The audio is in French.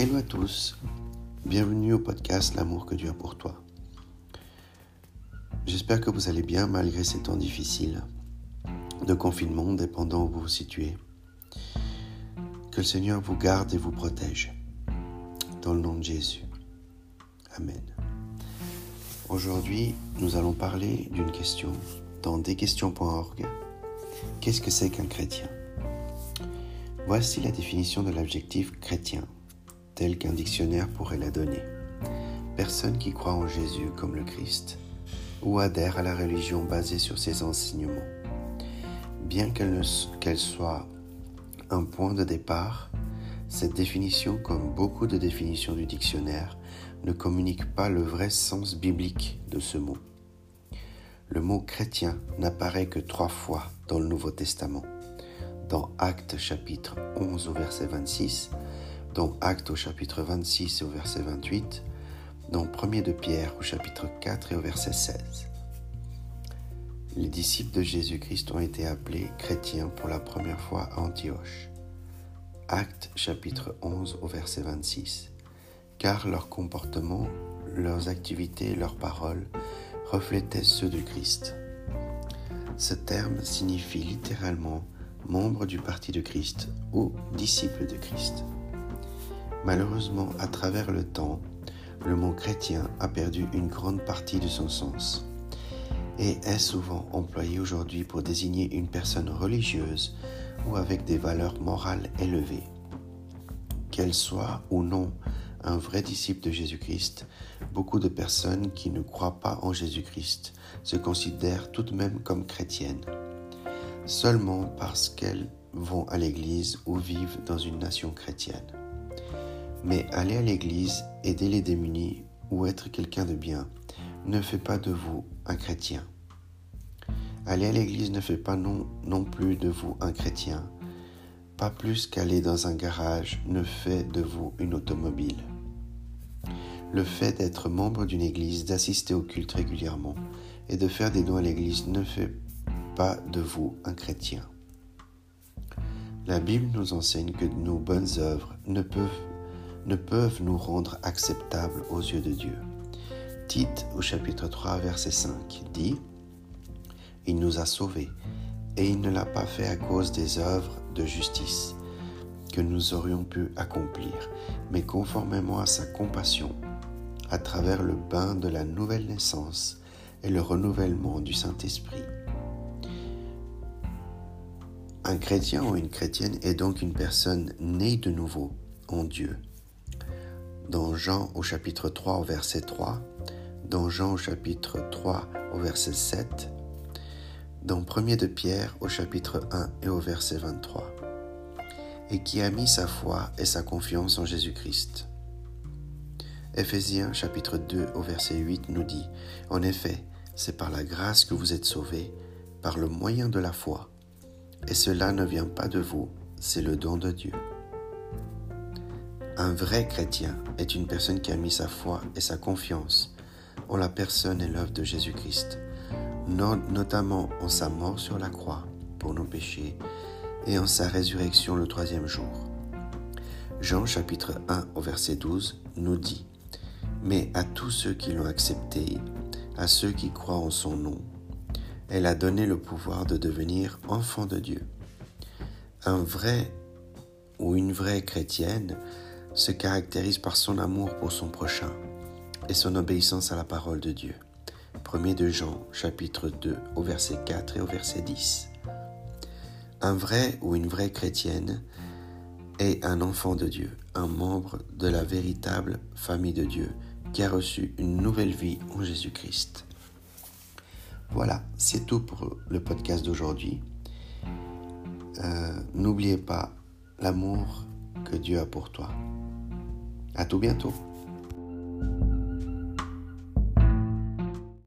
Hello à tous, bienvenue au podcast L'amour que Dieu a pour toi. J'espère que vous allez bien malgré ces temps difficiles de confinement dépendant où vous vous situez. Que le Seigneur vous garde et vous protège. Dans le nom de Jésus. Amen. Aujourd'hui, nous allons parler d'une question dans desquestions.org. Qu'est-ce que c'est qu'un chrétien? Voici la définition de l'adjectif chrétien, tel qu'un dictionnaire pourrait la donner. Personne qui croit en Jésus comme le Christ ou adhère à la religion basée sur ses enseignements. Bien qu'elle soit un point de départ, cette définition, comme beaucoup de définitions du dictionnaire, ne communique pas le vrai sens biblique de ce mot. Le mot chrétien n'apparaît que trois fois dans le Nouveau Testament. Dans Actes chapitre 11 au verset 26, dans Actes au chapitre 26 et au verset 28, dans 1 de Pierre au chapitre 4 et au verset 16. Les disciples de Jésus-Christ ont été appelés chrétiens pour la première fois à Antioche. Actes chapitre 11 au verset 26 car leur comportement, leurs activités leurs paroles reflétaient ceux de Christ. Ce terme signifie littéralement membre du parti de Christ ou disciple de Christ. Malheureusement, à travers le temps, le mot chrétien a perdu une grande partie de son sens et est souvent employé aujourd'hui pour désigner une personne religieuse ou avec des valeurs morales élevées. Qu'elle soit ou non un vrai disciple de Jésus-Christ, beaucoup de personnes qui ne croient pas en Jésus-Christ se considèrent tout de même comme chrétiennes, seulement parce qu'elles vont à l'église ou vivent dans une nation chrétienne. Mais aller à l'église, aider les démunis ou être quelqu'un de bien ne fait pas de vous un chrétien. Aller à l'église ne fait pas non, plus de vous un chrétien, pas plus qu'aller dans un garage ne fait de vous une automobile. Le fait d'être membre d'une église, d'assister au culte régulièrement et de faire des dons à l'église ne fait pas de vous un chrétien. La Bible nous enseigne que nos bonnes œuvres ne peuvent, ne peuvent nous rendre acceptables aux yeux de Dieu. Tite au chapitre 3 verset 5 dit Il nous a sauvés et il ne l'a pas fait à cause des œuvres de justice que nous aurions pu accomplir, mais conformément à sa compassion, à travers le bain de la nouvelle naissance et le renouvellement du Saint-Esprit. Un chrétien ou une chrétienne est donc une personne née de nouveau en Dieu. Dans Jean au chapitre 3 au verset 3, dans Jean au chapitre 3 au verset 7, dans 1 de Pierre au chapitre 1 et au verset 23, et qui a mis sa foi et sa confiance en Jésus-Christ. Éphésiens chapitre 2 au verset 8 nous dit, En effet, c'est par la grâce que vous êtes sauvés, par le moyen de la foi, et cela ne vient pas de vous, c'est le don de Dieu. Un vrai chrétien est une personne qui a mis sa foi et sa confiance en la personne et l'œuvre de Jésus-Christ notamment en sa mort sur la croix pour nos péchés et en sa résurrection le troisième jour. Jean chapitre 1 au verset 12 nous dit, Mais à tous ceux qui l'ont accepté, à ceux qui croient en son nom, elle a donné le pouvoir de devenir enfants de Dieu. Un vrai ou une vraie chrétienne se caractérise par son amour pour son prochain et son obéissance à la parole de Dieu. 1 de Jean chapitre 2 au verset 4 et au verset 10. Un vrai ou une vraie chrétienne est un enfant de Dieu, un membre de la véritable famille de Dieu qui a reçu une nouvelle vie en Jésus-Christ. Voilà, c'est tout pour le podcast d'aujourd'hui. Euh, n'oubliez pas l'amour que Dieu a pour toi. À tout bientôt.